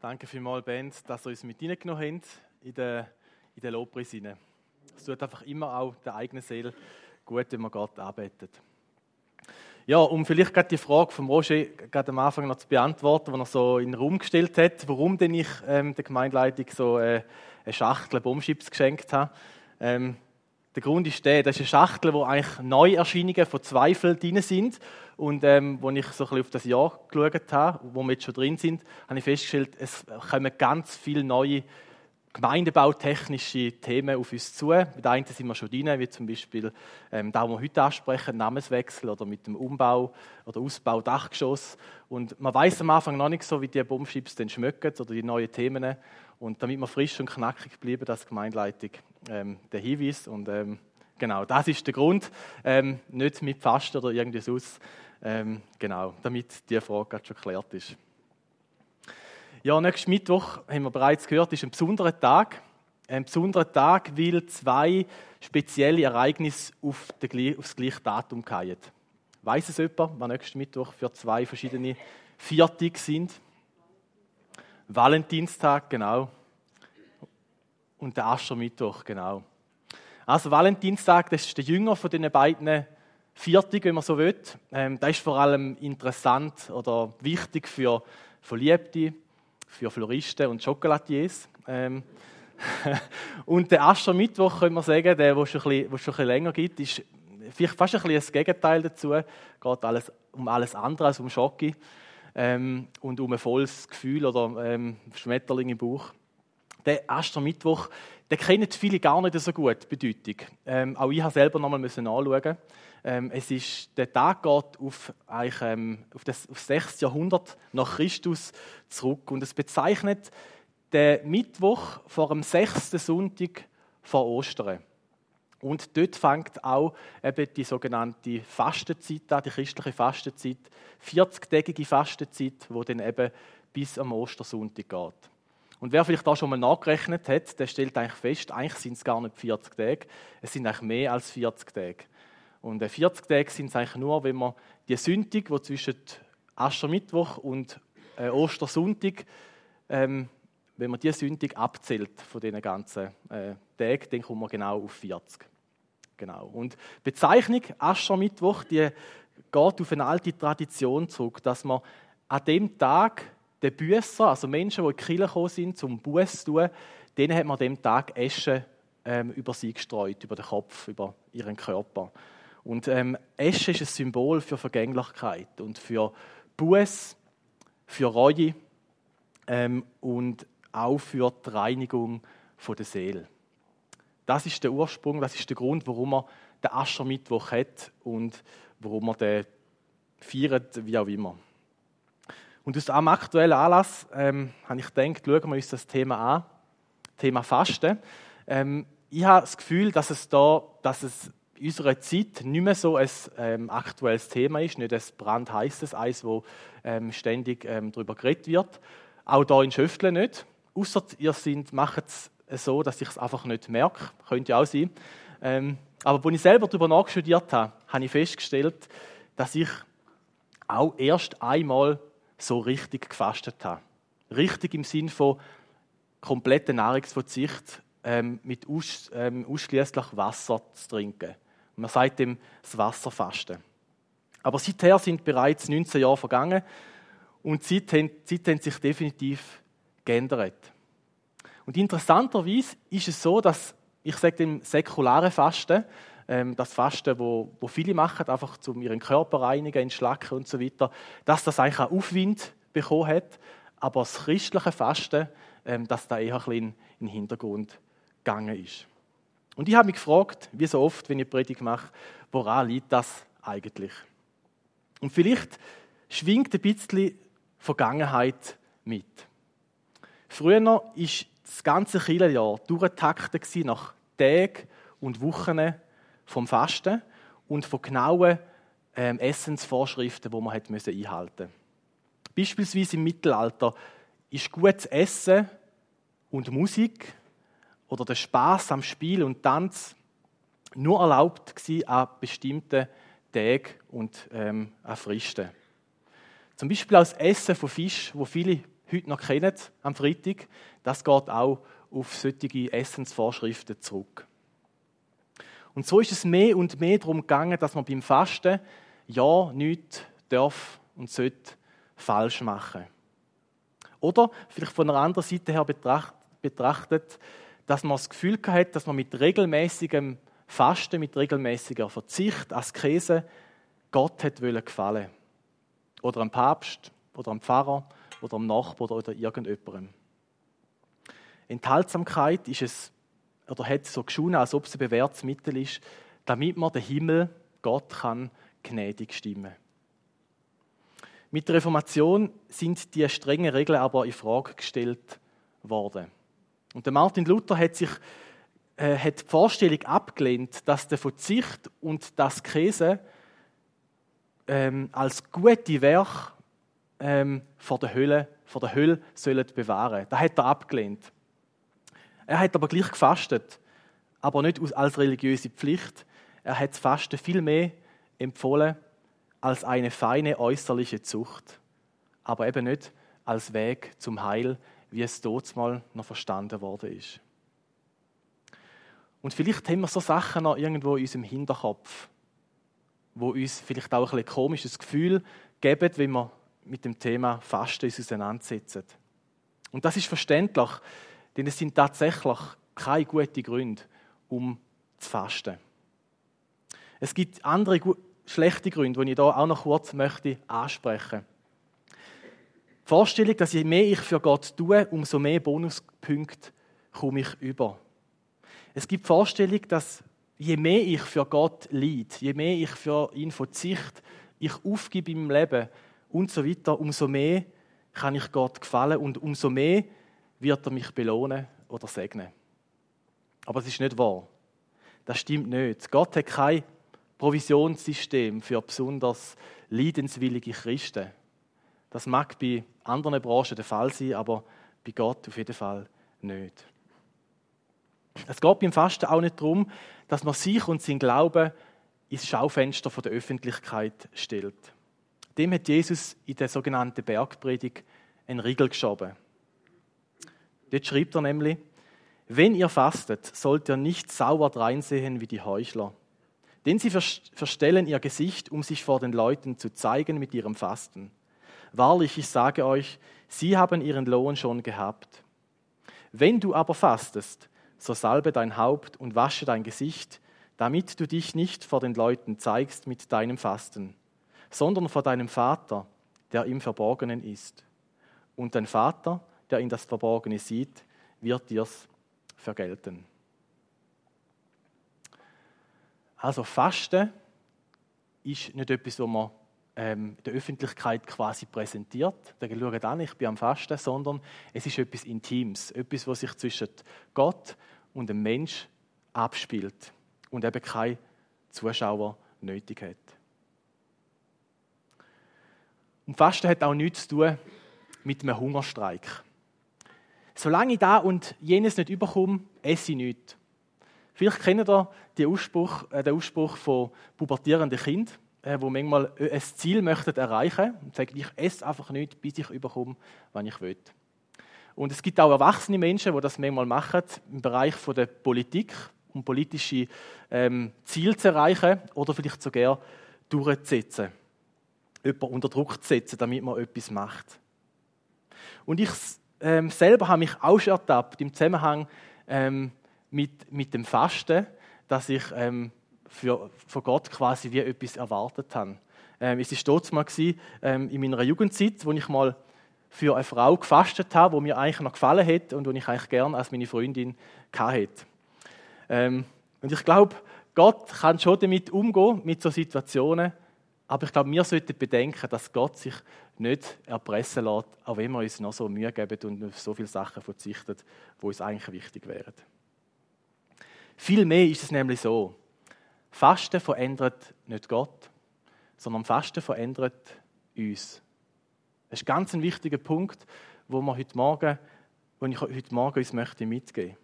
Danke vielmals, Band, dass ihr uns mit reingenommen habt in den, in den Lobpreis. Es tut einfach immer auch der eigenen Seele gut, wenn man Gott arbeitet. Ja, um vielleicht gerade die Frage von Roger gerade am Anfang noch zu beantworten, die er so in den Raum gestellt hat, warum denn ich ähm, der Gemeindeleitung so äh, eine Schachtel Bombschips geschenkt habe. Ähm, der Grund ist der, das ist eine Schachtel, wo eigentlich Neuerscheinungen von Zweifel drin sind. Und ähm, als ich so ein auf das Jahr geschaut habe, wo wir jetzt schon drin sind, habe ich festgestellt, es kommen ganz viele neue gemeindebautechnische Themen auf uns zu. Mit einem sind wir schon drin, wie zum Beispiel ähm, da, wir heute ansprechen, Namenswechsel oder mit dem Umbau oder Ausbau Dachgeschoss. Und man weiß am Anfang noch nicht so, wie die Bombschips dann schmecken oder die neuen Themen. Und damit wir frisch und knackig bleiben, das Gemeindeleitung ähm, der Hinweis. Und ähm, genau, das ist der Grund. Ähm, nicht mit Fasten oder irgendwie so. Ähm, genau, damit die Frage schon geklärt ist. Ja, nächsten Mittwoch, haben wir bereits gehört, ist ein besonderer Tag. Ein besonderer Tag, weil zwei spezielle Ereignisse auf, den, auf das gleiche Datum fallen. Weiß es jemand, was nächsten Mittwoch für zwei verschiedene Viertig sind? Valentinstag, genau. Und der Aschermittwoch, genau. Also Valentinstag, das ist der Jünger von den beiden Viertig, wenn man so will. Ähm, das ist vor allem interessant oder wichtig für Verliebte, für Floristen und Chocolatiers. Ähm, und der Aschermittwoch, können wir sagen, der, wo schon, ein bisschen, schon ein länger gibt, ist vielleicht fast ein bisschen das Gegenteil dazu. Es geht alles, um alles andere als um Schocke ähm, und um ein volles Gefühl oder ähm, Schmetterling im Bauch. Der Aschermittwoch, den kennen viele gar nicht so gut, die Bedeutung. Ähm, auch ich habe selber nochmal nachschauen. Ähm, es ist, der Tag geht auf, ähm, auf, das, auf 6. Jahrhundert nach Christus zurück und es bezeichnet den Mittwoch vor dem sechsten Sonntag vor Ostern. Und dort fängt auch eben die sogenannte Fastenzeit an, die christliche Fastenzeit, 40-tägige Fastenzeit, wo dann eben bis am Ostersonntag geht. Und wer vielleicht da schon mal nachgerechnet hat, der stellt eigentlich fest, eigentlich sind es gar nicht 40 Tage, es sind eigentlich mehr als 40 Tage. Und 40 Tage sind es eigentlich nur, wenn man die Sündig, die zwischen Aschermittwoch und äh, Ostersonntag, ähm, wenn man die Sündig abzählt von diesen ganzen äh, Tagen, dann kommt man genau auf 40. Genau. Und die Bezeichnung Aschermittwoch, die geht auf eine alte Tradition zurück, dass man an dem Tag den Büsser, also Menschen, die in die Kirche gekommen sind, zum Buß zu tun, denen hat man an dem Tag Esche ähm, über sie gestreut, über den Kopf, über ihren Körper. Und ähm, Esche ist ein Symbol für Vergänglichkeit und für Buß, für Reue ähm, und auch für die Reinigung der Seele. Das ist der Ursprung, das ist der Grund, warum man den Aschermittwoch hat und warum man den feiert, wie auch immer. Und aus einem aktuellen Anlass ähm, habe ich gedacht, schauen wir uns das Thema an, Thema Fasten. Ähm, ich habe das Gefühl, dass es da, dass es unserer Zeit nicht mehr so ein ähm, aktuelles Thema ist, nicht ein brandheißes Eis, wo ähm, ständig ähm, darüber geredet wird. Auch da in Schöftle nicht. Außer ihr macht es so, dass ich es einfach nicht merke. Könnte ja auch sein. Ähm, aber als ich selber darüber nachstudiert habe, habe ich festgestellt, dass ich auch erst einmal so richtig gefastet habe. Richtig im Sinn von kompletter Nahrungsverzicht ähm, mit aus, ähm, ausschließlich Wasser zu trinken. Man sagt dem das Wasserfasten. Aber seither sind bereits 19 Jahre vergangen und die Zeit, hat sich definitiv geändert. Und interessanterweise ist es so, dass ich sage dem säkularen Fasten, ähm, das Fasten, wo, wo viele machen, einfach um ihren Körper reinigen, entschlacken und so weiter, dass das eigentlich auch Aufwind bekommen hat, aber das christliche Fasten, ähm, dass da eher ein bisschen in den Hintergrund gegangen ist. Und ich habe mich gefragt, wie so oft, wenn ich Predigt mache, woran liegt das eigentlich? Und vielleicht schwingt ein bisschen Vergangenheit mit. Früher war das ganze Kirchenjahr durchgetaktet nach Tagen und Wochen vom Fasten und von genauen ähm, Essensvorschriften, die man hat einhalten Beispielsweise im Mittelalter ist gutes Essen und Musik oder der Spaß am Spiel und Tanz nur erlaubt gewesen an bestimmten Tagen und ähm, an Fristen. Zum Beispiel als Essen von Fisch, wo viele heute noch kennen, am Freitag, das geht auch auf solche Essensvorschriften zurück. Und so ist es mehr und mehr darum gegangen, dass man beim Fasten ja nichts darf und sollte falsch machen. Oder vielleicht von einer anderen Seite her betrachtet, dass man das Gefühl hat, dass man mit regelmäßigem Fasten, mit regelmäßiger Verzicht, Askese, Gott hat gefallen. Oder am Papst, oder am Pfarrer, oder am Nachbar oder irgendjemandem. Enthaltsamkeit ist es, oder hat so geschaut, als ob es ein bewährtes Mittel ist, damit man den Himmel, Gott, kann gnädig stimmen. Mit der Reformation sind die strengen Regeln aber in Frage gestellt worden. Und der Martin Luther hat sich äh, hat die Vorstellung abgelehnt, dass der Verzicht und das Käse ähm, als gute Werk ähm, vor der Hölle, vor der Hölle sollen bewahren. Das hat er abgelehnt. Er hat aber gleich gefastet, aber nicht als religiöse Pflicht. Er hat das Fasten viel mehr empfohlen als eine feine äußerliche Zucht, aber eben nicht als Weg zum Heil, wie es dort mal noch verstanden worden ist. Und vielleicht haben wir so Sachen noch irgendwo in unserem Hinterkopf, wo uns vielleicht auch ein, komisches Gefühl geben, wenn wir mit dem Thema Fasten auseinandersetzen. Und das ist verständlich, denn es sind tatsächlich keine guten Gründe, um zu fasten. Es gibt andere schlechte Gründe, die ich hier auch noch kurz möchte ansprechen Die Vorstellung, dass je mehr ich für Gott tue, umso mehr Bonuspunkte komme ich über. Es gibt die Vorstellung, dass je mehr ich für Gott leide, je mehr ich für ihn verzichte, ich aufgebe im Leben und so weiter, umso mehr kann ich Gott gefallen und umso mehr wird er mich belohnen oder segnen. Aber es ist nicht wahr. Das stimmt nicht. Gott hat kein Provisionssystem für besonders leidenswillige Christen. Das mag bei anderen Branchen der Fall sein, aber bei Gott auf jeden Fall nicht. Es geht beim Fasten auch nicht darum, dass man sich und sein Glauben ins Schaufenster der Öffentlichkeit stellt. Dem hat Jesus in der sogenannten Bergpredigt einen Riegel geschoben. Dort schreibt er nämlich, wenn ihr fastet, sollt ihr nicht sauer dreinsehen wie die Heuchler. Denn sie verstellen ihr Gesicht, um sich vor den Leuten zu zeigen mit ihrem Fasten. Wahrlich, ich sage euch, sie haben ihren Lohn schon gehabt. Wenn du aber fastest, so salbe dein Haupt und wasche dein Gesicht, damit du dich nicht vor den Leuten zeigst mit deinem Fasten, sondern vor deinem Vater, der im Verborgenen ist. Und dein Vater, der in das Verborgene sieht, wird dir's vergelten. Also Fasten ist nicht etwas, was man ähm, der Öffentlichkeit quasi präsentiert. Da schaut an, ich bin am Fasten, sondern es ist etwas Intimes, etwas, was sich zwischen Gott und dem Mensch abspielt und eben kein Zuschauer nötig hat. Und Fasten hat auch nichts zu tun mit einem Hungerstreik. Solange ich da und jenes nicht überkomme, esse ich nichts. Vielleicht kennt ihr den Ausspruch, äh, den Ausspruch von pubertierenden Kindern, äh, wo manchmal ein Ziel möchten erreichen und sagen, ich esse einfach nichts, bis ich überkomme, wann ich will. Und es gibt auch erwachsene Menschen, die das manchmal machen, im Bereich der Politik, um politische ähm, Ziele zu erreichen oder vielleicht sogar durchzusetzen jemanden unter Druck zu setzen, damit man etwas macht. Und ich ähm, selber habe mich auch schon ertappt im Zusammenhang ähm, mit, mit dem Fasten, dass ich ähm, für, von Gott quasi wie etwas erwartet habe. Ähm, es war dort mal ähm, in meiner Jugendzeit, wo ich mal für eine Frau gefastet habe, die mir eigentlich noch gefallen hat und die ich eigentlich gern als meine Freundin hatte. Ähm, und ich glaube, Gott kann schon damit umgehen, mit so Situationen, aber ich glaube, wir sollten bedenken, dass Gott sich nicht erpressen lässt, auch wenn wir uns noch so Mühe geben und auf so viele Sachen verzichten, die uns eigentlich wichtig wären. Vielmehr ist es nämlich so, Fasten verändert nicht Gott, sondern Fasten verändert uns. Das ist ganz ein wichtiger Punkt, wo wir heute Morgen, wo ich heute Morgen uns möchte mitgeben.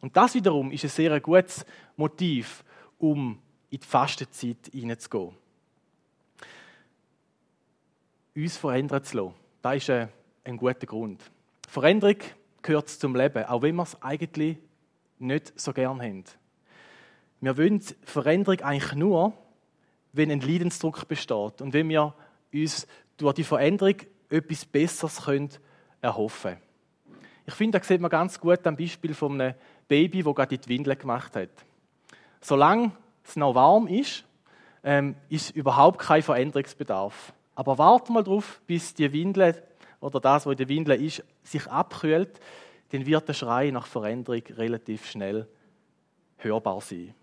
Und das wiederum ist ein sehr gutes Motiv, um in die Fastenzeit hineinzugehen uns verändern zu lassen. Das ist eine einen guten Grund. Veränderung gehört zum Leben, auch wenn wir es eigentlich nicht so gern haben. Wir wollen Veränderung eigentlich nur, wenn ein Leidensdruck besteht und wenn wir uns durch die Veränderung etwas Besseres können erhoffen können. Ich finde, da sieht man ganz gut am Beispiel von einem Baby, das gerade die Windel gemacht hat. Solange es noch warm ist, ähm, ist überhaupt kein Veränderungsbedarf. Aber warte mal drauf, bis die Windel oder das, was in der Windel ist, sich abkühlt, dann wird der Schrei nach Veränderung relativ schnell hörbar sein.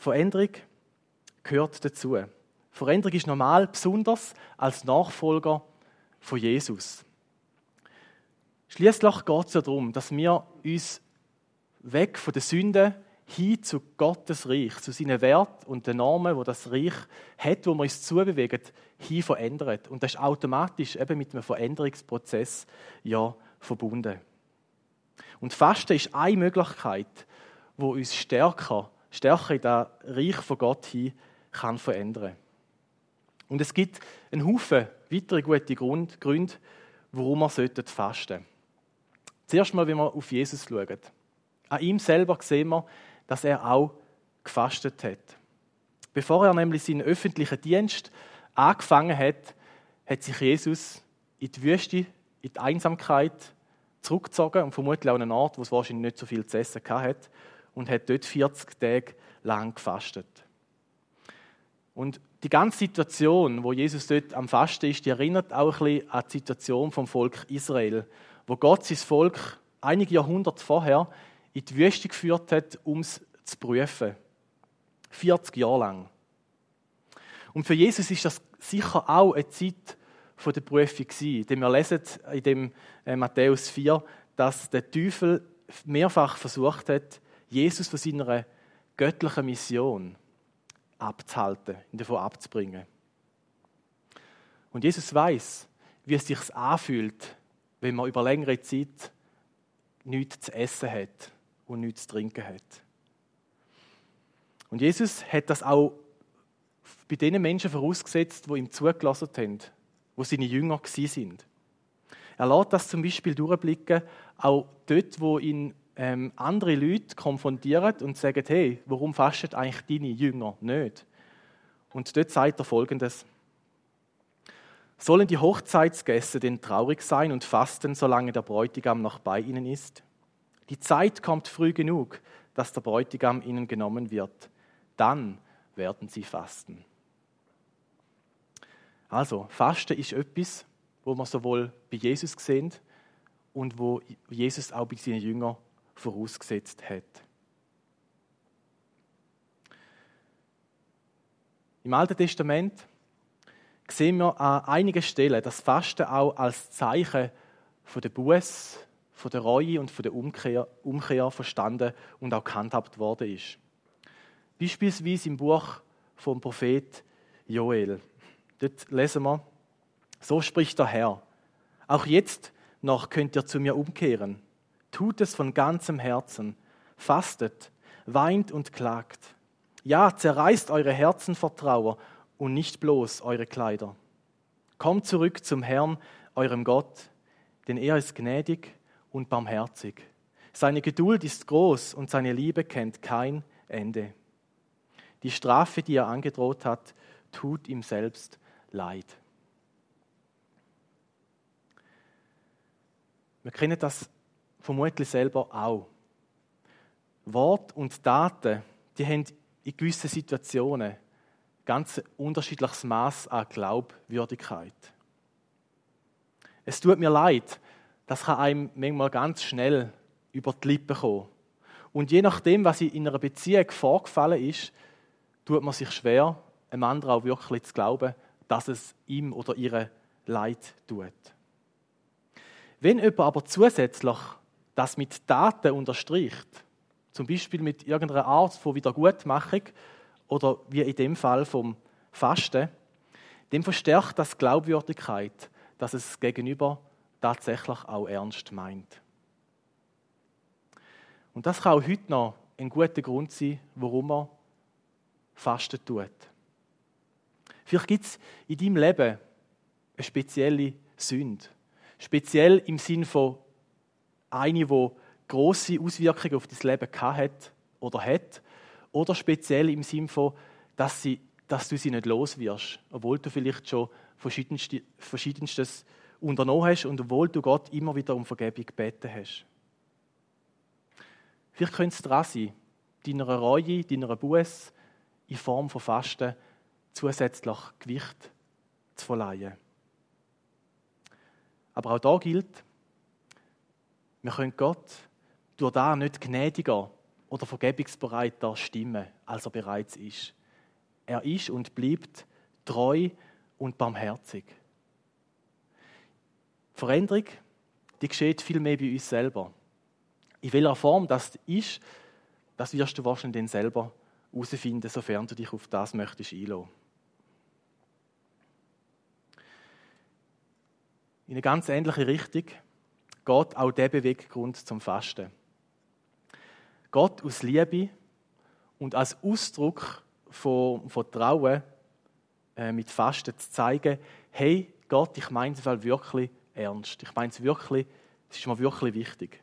Veränderung gehört dazu. Veränderung ist normal, besonders als Nachfolger von Jesus. Schließlich geht es ja darum, dass wir uns weg von der Sünde hin zu Gottes Reich, zu seinen Werten und den Normen, wo das Reich hat, wo wir uns zubewegen, hin verändert. Und das ist automatisch eben mit einem Veränderungsprozess ja verbunden. Und Fasten ist eine Möglichkeit, wo uns stärker, stärker in das Reich von Gott hin kann verändern. Und es gibt einen Haufen weitere gute Gründe, warum wir fasten sollten. Zuerst mal, wenn wir auf Jesus schauen. An ihm selber sehen wir, dass er auch gefastet hat. Bevor er nämlich seinen öffentlichen Dienst angefangen hat, hat sich Jesus in die Wüste, in die Einsamkeit zurückgezogen und vermutlich auch an einen Ort, wo es wahrscheinlich nicht so viel zu essen hat und hat dort 40 Tage lang gefastet. Und die ganze Situation, wo Jesus dort am Fasten ist, die erinnert auch ein bisschen an die Situation vom Volk Israel, wo Gott sein Volk einige Jahrhunderte vorher in die Wüste geführt hat, um es zu prüfen. 40 Jahre lang. Und für Jesus ist das sicher auch eine Zeit der Prüfung. Denn wir lesen in dem äh, Matthäus 4, dass der Teufel mehrfach versucht hat, Jesus von seiner göttlichen Mission abzuhalten, ihn davon abzubringen. Und Jesus weiß, wie es sich anfühlt, wenn man über längere Zeit nichts zu essen hat und nichts zu trinken hat. Und Jesus hat das auch bei den Menschen vorausgesetzt, wo ihm zugelassen haben, wo seine Jünger sind. Er lässt das zum Beispiel durchblicken, auch dort, wo ihn ähm, andere Leute konfrontieren und sagen, hey, warum fasten eigentlich deine Jünger nicht? Und dort sagt er folgendes. Sollen die Hochzeitsgäste denn traurig sein und fasten, solange der Bräutigam noch bei ihnen ist? Die Zeit kommt früh genug, dass der Bräutigam ihnen genommen wird. Dann werden sie fasten. Also, Fasten ist etwas, wo man sowohl bei Jesus sehen und wo Jesus auch bei seinen Jüngern vorausgesetzt hat. Im Alten Testament sehen wir an einigen Stellen das Fasten auch als Zeichen von der Buß, von der Reue und von der Umkehr, Umkehr verstanden und auch gehandhabt worden ist. Beispielsweise im Buch vom Prophet Joel. Dort lesen wir, so spricht der Herr. Auch jetzt noch könnt ihr zu mir umkehren. Tut es von ganzem Herzen. Fastet, weint und klagt. Ja, zerreißt eure Herzen vor Trauer und nicht bloß eure Kleider. Kommt zurück zum Herrn, eurem Gott, denn er ist gnädig und barmherzig. Seine Geduld ist groß und seine Liebe kennt kein Ende. Die Strafe, die er angedroht hat, tut ihm selbst leid. Wir kennen das vermutlich selber auch. Wort und Taten, die haben in gewissen Situationen ganz unterschiedliches Maß an Glaubwürdigkeit. Es tut mir leid, das kann einem manchmal ganz schnell über die Lippen kommen. Und je nachdem, was in einer Beziehung vorgefallen ist, tut man sich schwer, einem anderen auch wirklich zu glauben, dass es ihm oder ihr leid tut. Wenn jemand aber zusätzlich das mit Taten unterstreicht, zum Beispiel mit irgendeiner Art von Wiedergutmachung oder wie in dem Fall vom Fasten, dem verstärkt das Glaubwürdigkeit, dass es gegenüber tatsächlich auch ernst meint. Und das kann auch heute noch ein guter Grund sein, warum man Fasten tut. Vielleicht gibt es in deinem Leben eine spezielle Sünde. Speziell im Sinn von eine, die grosse Auswirkungen auf dein Leben hat oder hat. Oder speziell im Sinn von, dass, sie, dass du sie nicht los wirst, obwohl du vielleicht schon verschiedenstes unternommen hast und obwohl du Gott immer wieder um Vergebung gebeten hast. Vielleicht könnte es dran sein, deiner Reue, deiner Buße in Form von Fasten zusätzlich Gewicht zu verleihen. Aber auch da gilt, wir können Gott durch da nicht gnädiger oder vergebungsbereiter stimmen, als er bereits ist. Er ist und bleibt treu und barmherzig. Veränderung, die geschieht viel mehr bei uns selber. In welcher Form das ist, das wirst du wahrscheinlich dann selber herausfinden, sofern du dich auf das möchtest einlassen. In eine ganz ähnliche Richtung geht auch der Beweggrund zum Fasten. Gott aus Liebe und als Ausdruck von Vertrauen äh, mit Fasten zu zeigen, hey Gott, ich meine es wirklich ernst. Ich meine es wirklich, es ist mir wirklich wichtig.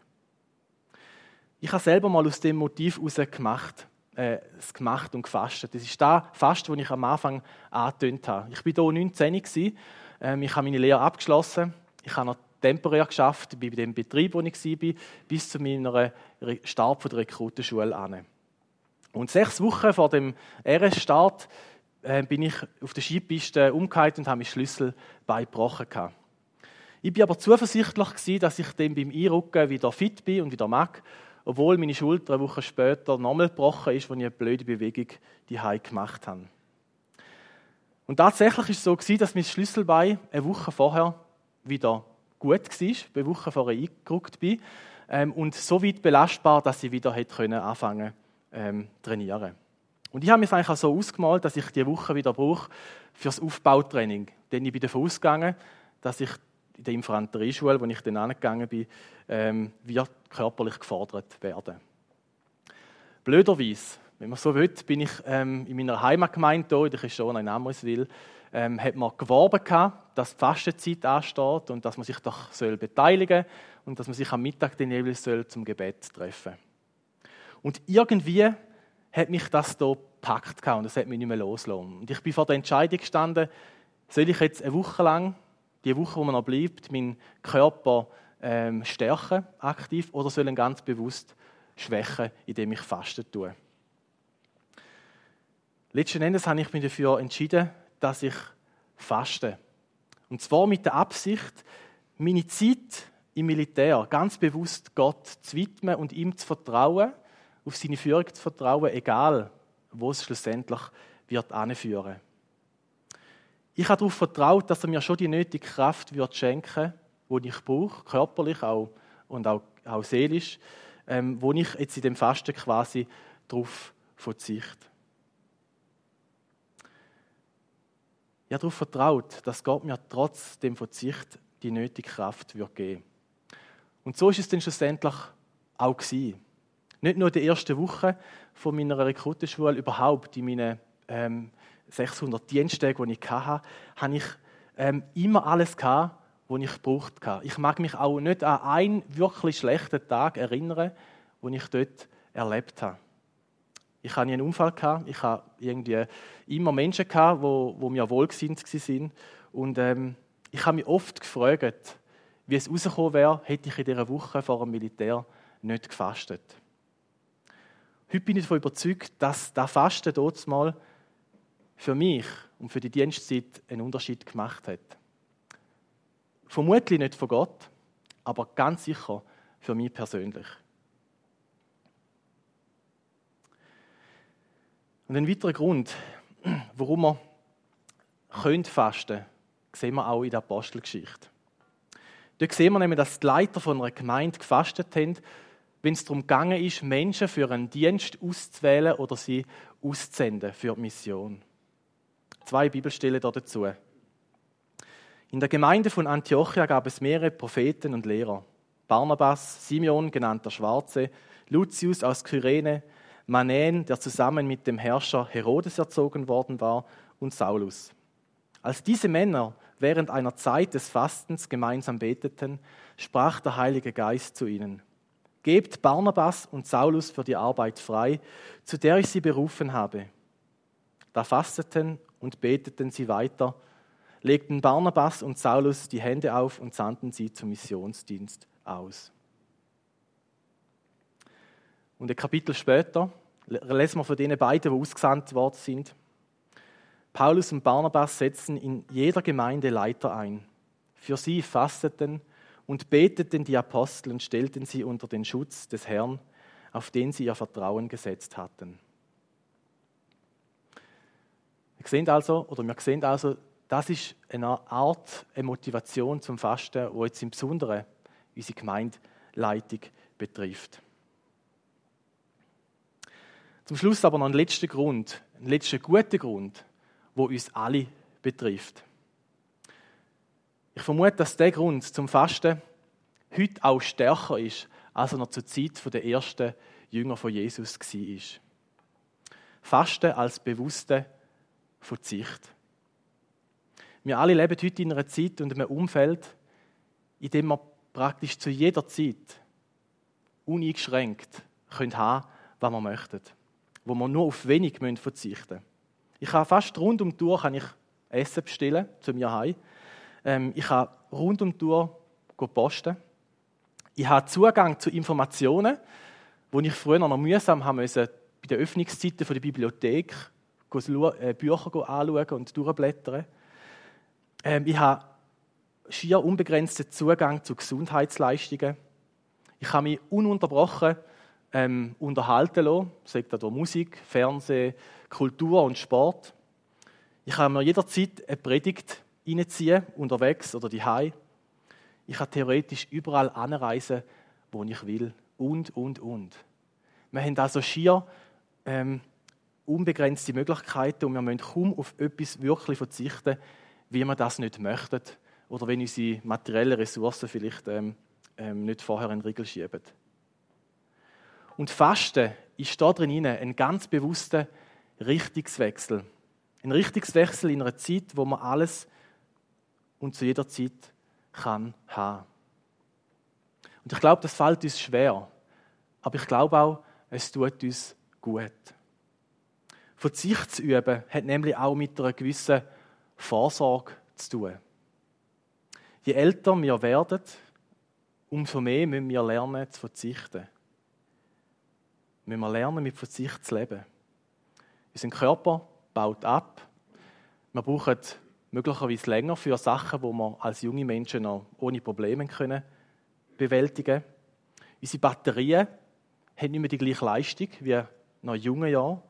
Ich habe selber mal aus dem Motiv heraus gemacht, äh, gemacht und gefastet. Das ist das Fast, das ich am Anfang angetönt habe. Ich war hier 19, ähm, ich habe meine Lehre abgeschlossen, ich habe noch temporär geschafft bei dem Betrieb, wo ich war, bis zu meiner Start von der Rekrutenschule an. Und sechs Wochen vor dem RS-Start äh, bin ich auf der Skipiste umgekehrt und habe meinen Schlüssel gebrochen. Ich war aber zuversichtlich, dass ich dann beim Einrücken wieder fit bin und wieder mag, obwohl meine Schulter eine Woche später nochmal gebrochen ist, als ich eine blöde Bewegung die gemacht habe. Und tatsächlich war es so, dass mein Schlüsselbein eine Woche vorher wieder gut war, eine Woche vorher eingerückt bin ähm, und so weit belastbar, dass ich wieder hätte können anfangen ähm, trainieren. Und ich habe mir eigentlich auch so ausgemalt, dass ich die Woche wieder brauche für das Aufbautraining. Denn ich bin davon ausgegangen, dass ich in der Infanterieschule, wo ich dann angegangen bin, ähm, wird körperlich gefordert werden. Blöderweise, wenn man so will, bin ich ähm, in meiner Heimatgemeinde hier, in der Christiana in Amriswil, ähm, hat man geworben gehabt, dass die Fastenzeit ansteht und dass man sich doch soll beteiligen und dass man sich am Mittag den jeweils soll zum Gebet treffen. Und irgendwie hat mich das hier gepackt und das hat mich nicht mehr losgelassen. Und ich bin vor der Entscheidung gestanden, soll ich jetzt eine Woche lang, die Woche, wo man noch bleibt, meinen Körper ähm, stärken, aktiv, oder soll ihn ganz bewusst schwächen, indem ich fasten tue. Letzten Endes habe ich mich dafür entschieden, dass ich faste. Und zwar mit der Absicht, meine Zeit im Militär ganz bewusst Gott zu widmen und ihm zu vertrauen, auf seine Führung zu vertrauen, egal wo es schlussendlich wird anführen. Ich habe darauf vertraut, dass er mir schon die nötige Kraft wird schenken die ich brauche, körperlich auch, und auch, auch seelisch, ähm, wo ich jetzt in dem Fasten quasi darauf verzichte. Habe darauf vertraut, dass Gott mir trotz dem Verzicht die nötige Kraft wird geben. Und so ist es dann schlussendlich auch gewesen. Nicht nur die erste Woche von meiner Rekrutenschule, überhaupt in meinen ähm, 600 Diensttagen, die ich hatte, habe ich ähm, immer alles gehabt, was ich gebraucht habe. Ich mag mich auch nicht an einen wirklich schlechten Tag erinnern, den ich dort erlebt habe. Ich hatte einen Unfall, gehabt. ich hatte irgendwie immer Menschen, gehabt, wo, wo mir wohlgesinnt waren. Und ähm, ich habe mich oft gefragt, wie es rausgekommen wäre, hätte ich in dieser Woche vor dem Militär nicht gefastet. Heute bin ich davon überzeugt, dass das Fasten dort mal für mich und für die Dienstzeit einen Unterschied gemacht hat. Vermutlich nicht von Gott, aber ganz sicher für mich persönlich. Und ein weiterer Grund, warum wir können fasten sehen wir auch in der Apostelgeschichte. Dort sehen wir nämlich, dass die Leiter von einer Gemeinde gefastet haben, wenn es darum gegangen ist, Menschen für einen Dienst auszuwählen oder sie auszusenden für die Mission. Zwei Bibelstellen dazu. In der Gemeinde von Antiochia gab es mehrere Propheten und Lehrer. Barnabas, Simeon, genannt der Schwarze, Lucius aus Kyrene, Manen, der zusammen mit dem Herrscher Herodes erzogen worden war, und Saulus. Als diese Männer während einer Zeit des Fastens gemeinsam beteten, sprach der Heilige Geist zu ihnen. Gebt Barnabas und Saulus für die Arbeit frei, zu der ich sie berufen habe. Da fasteten und beteten sie weiter, legten Barnabas und Saulus die Hände auf und sandten sie zum Missionsdienst aus. Und ein Kapitel später lesen wir von denen beiden, die ausgesandt worden sind. Paulus und Barnabas setzten in jeder Gemeinde Leiter ein. Für sie fasteten und beteten die Apostel und stellten sie unter den Schutz des Herrn, auf den sie ihr Vertrauen gesetzt hatten. Wir sehen also, oder wir sehen also, das ist eine Art, eine Motivation zum Fasten, wo jetzt im Besonderen unsere Gemeindeleitung betrifft. Zum Schluss aber noch ein letzter Grund, ein letzter guter Grund, wo uns alle betrifft. Ich vermute, dass der Grund zum Fasten heute auch stärker ist, als er noch zur Zeit der ersten Jünger von Jesus war. Fasten als bewusste Verzicht. Wir alle leben heute in einer Zeit und einem Umfeld, in dem wir praktisch zu jeder Zeit uneingeschränkt können haben, was wir möchten wo man nur auf wenig verzichten müssen. Ich kann fast rund um die ich Essen bestellen zu mir heim. Ich kann rund um die Tour posten. Ich habe Zugang zu Informationen, die ich früher noch mühsam haben musste, bei den Öffnungszeiten der Bibliothek äh, Bücher anschauen und durchblättern. Ähm, ich habe schier unbegrenzten Zugang zu Gesundheitsleistungen. Ich kann mich ununterbrochen ähm, unterhalten lassen, sagt er Musik, Fernsehen, Kultur und Sport. Ich kann mir jederzeit eine Predigt reinziehen, unterwegs oder die Ich kann theoretisch überall anreisen, wo ich will. Und, und, und. Wir haben also schier ähm, unbegrenzte Möglichkeiten und wir müssen kaum auf etwas wirklich verzichten, wie wir das nicht möchten oder wenn unsere materiellen Ressourcen vielleicht ähm, ähm, nicht vorher in den Riegel schieben. Und Fasten ist da drin ein ganz bewusster Richtungswechsel. Ein Richtungswechsel in einer Zeit, wo man alles und zu jeder Zeit kann haben. Und ich glaube, das fällt uns schwer. Aber ich glaube auch, es tut uns gut. Verzicht zu üben hat nämlich auch mit einer gewissen Vorsorge zu tun. Je älter wir werden, umso mehr müssen wir lernen zu verzichten müssen wir lernen, mit Verzicht zu leben. Unser Körper baut ab. Wir brauchen möglicherweise länger für Sachen, die wir als junge Menschen noch ohne Probleme können bewältigen können. Unsere Batterien haben nicht mehr die gleiche Leistung wie noch jungen Jahren.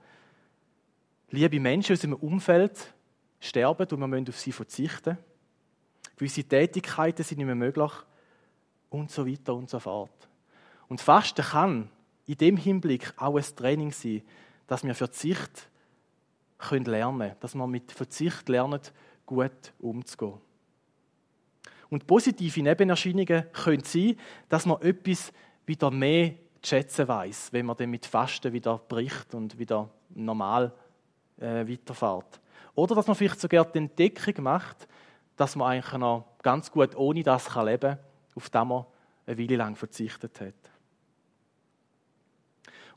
Liebe Menschen aus unserem Umfeld sterben und wir müssen auf sie verzichten. Gewisse Tätigkeiten sind nicht mehr möglich und so weiter und so fort. Und Fasten kann in dem Hinblick auch ein Training sein, dass wir Verzicht können lernen dass wir mit Verzicht lernen, gut umzugehen. Und positive Nebenerscheinungen können sein, dass man etwas wieder mehr zu schätzen weiß, wenn man dann mit Fasten wieder bricht und wieder normal äh, weiterfährt. Oder dass man vielleicht sogar die Entdeckung macht, dass man eigentlich noch ganz gut ohne das leben kann, auf das man eine Weile lang verzichtet hat.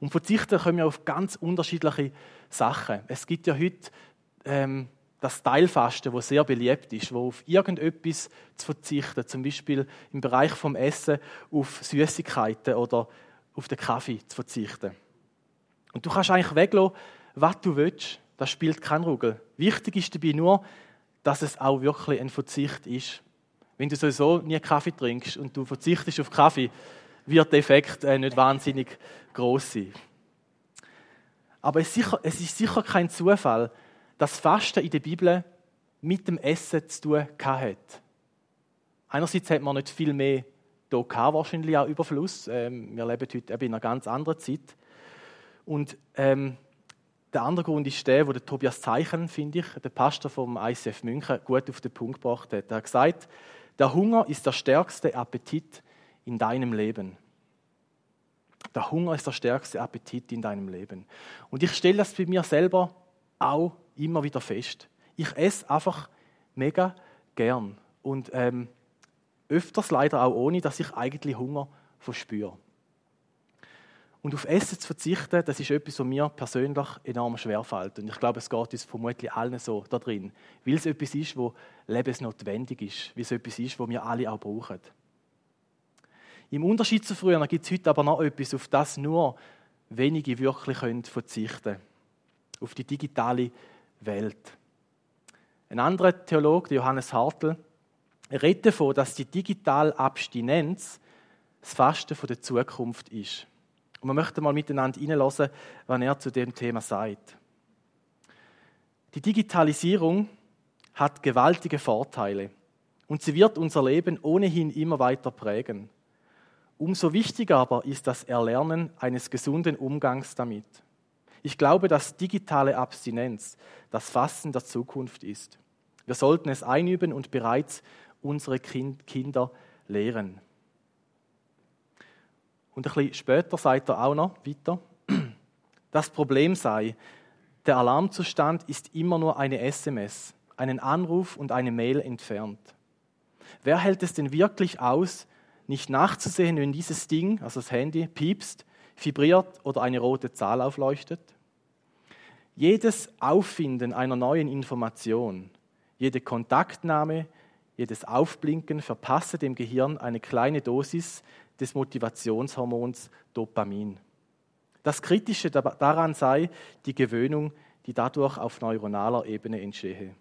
Und verzichten können wir auf ganz unterschiedliche Sachen. Es gibt ja heute ähm, das Teilfasten, das sehr beliebt ist, wo auf irgendetwas zu verzichten, zum Beispiel im Bereich vom Essen auf Süßigkeiten oder auf den Kaffee zu verzichten. Und du kannst eigentlich weglassen, was du willst. Das spielt keinen Ruggel. Wichtig ist dabei nur, dass es auch wirklich ein Verzicht ist. Wenn du sowieso nie Kaffee trinkst und du verzichtest auf Kaffee, wird der Effekt äh, nicht wahnsinnig groß sein. Aber es ist, sicher, es ist sicher kein Zufall, dass Fasten in der Bibel mit dem Essen zu tun hat. Einerseits hat man nicht viel mehr hier wahrscheinlich auch Überfluss. Ähm, wir leben heute eben in einer ganz anderen Zeit. Und ähm, der andere Grund ist der, wo der Tobias Zeichen, finde ich, der Pastor vom ICF München, gut auf den Punkt gebracht hat. Er hat gesagt, der Hunger ist der stärkste Appetit in deinem Leben. Der Hunger ist der stärkste Appetit in deinem Leben. Und ich stelle das bei mir selber auch immer wieder fest. Ich esse einfach mega gern. Und ähm, öfters leider auch ohne, dass ich eigentlich Hunger verspüre. Und auf Essen zu verzichten, das ist etwas, was mir persönlich enorm schwerfällt. Und ich glaube, es geht uns vermutlich allen so da drin. Weil es etwas ist, wo lebensnotwendig ist. Weil es etwas ist, wo wir alle auch brauchen. Im Unterschied zu früher gibt es heute aber noch etwas, auf das nur wenige wirklich können verzichten können. Auf die digitale Welt. Ein anderer Theologe, Johannes Hartl, redet davon, dass die digitale Abstinenz das Fasten der Zukunft ist. Und wir möchten mal miteinander hineinlassen, was er zu dem Thema sagt. Die Digitalisierung hat gewaltige Vorteile und sie wird unser Leben ohnehin immer weiter prägen. Umso wichtiger aber ist das Erlernen eines gesunden Umgangs damit. Ich glaube, dass digitale Abstinenz das Fassen der Zukunft ist. Wir sollten es einüben und bereits unsere Kinder lehren. Und ein bisschen später sagt er auch noch weiter, das Problem sei, der Alarmzustand ist immer nur eine SMS, einen Anruf und eine Mail entfernt. Wer hält es denn wirklich aus, nicht nachzusehen, wenn dieses Ding, also das Handy, piepst, vibriert oder eine rote Zahl aufleuchtet? Jedes Auffinden einer neuen Information, jede Kontaktnahme, jedes Aufblinken verpasse dem Gehirn eine kleine Dosis des Motivationshormons Dopamin. Das Kritische daran sei die Gewöhnung, die dadurch auf neuronaler Ebene entstehe.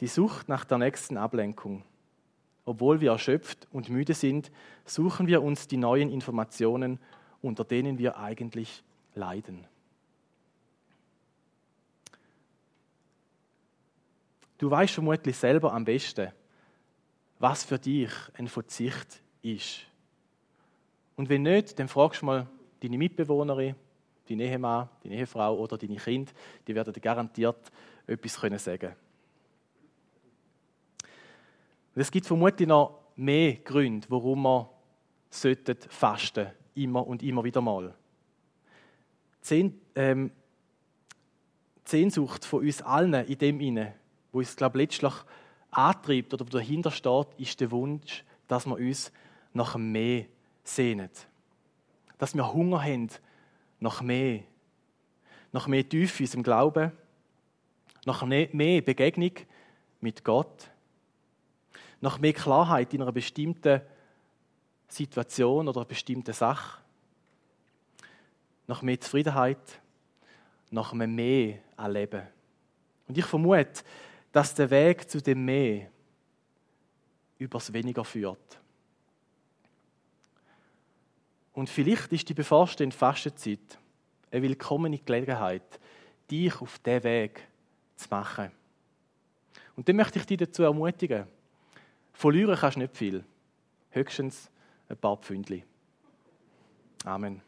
Die Sucht nach der nächsten Ablenkung. Obwohl wir erschöpft und müde sind, suchen wir uns die neuen Informationen, unter denen wir eigentlich leiden. Du weißt vermutlich selber am besten, was für dich ein Verzicht ist. Und wenn nicht, dann fragst du mal deine Mitbewohnerin, deine Ehemann, deine Ehefrau oder deine Kinder, die werden dir garantiert etwas können sagen Und es gibt vermutlich noch mehr Gründe, warum man fasten immer und immer wieder mal. Die ähm, Sehnsucht von uns allen in dem inne, wo uns glaube letztlich antreibt oder dahinter steht, ist der Wunsch, dass wir uns nach mehr sehnen. Dass wir Hunger haben nach mehr. Nach mehr Tiefe in unserem Glauben. Nach mehr Begegnung mit Gott. Nach mehr Klarheit in einer bestimmten Situation oder einer bestimmten Sache. Nach mehr Zufriedenheit. Nach einem Mehr an Leben. Und ich vermute, dass der Weg zu dem Mehr übers Weniger führt. Und vielleicht ist die bevorstehende Fastenzeit eine willkommene Gelegenheit, dich auf diesen Weg zu machen. Und dann möchte ich dich dazu ermutigen. Verlieren kannst du nicht viel. Höchstens ein paar Pfündli. Amen.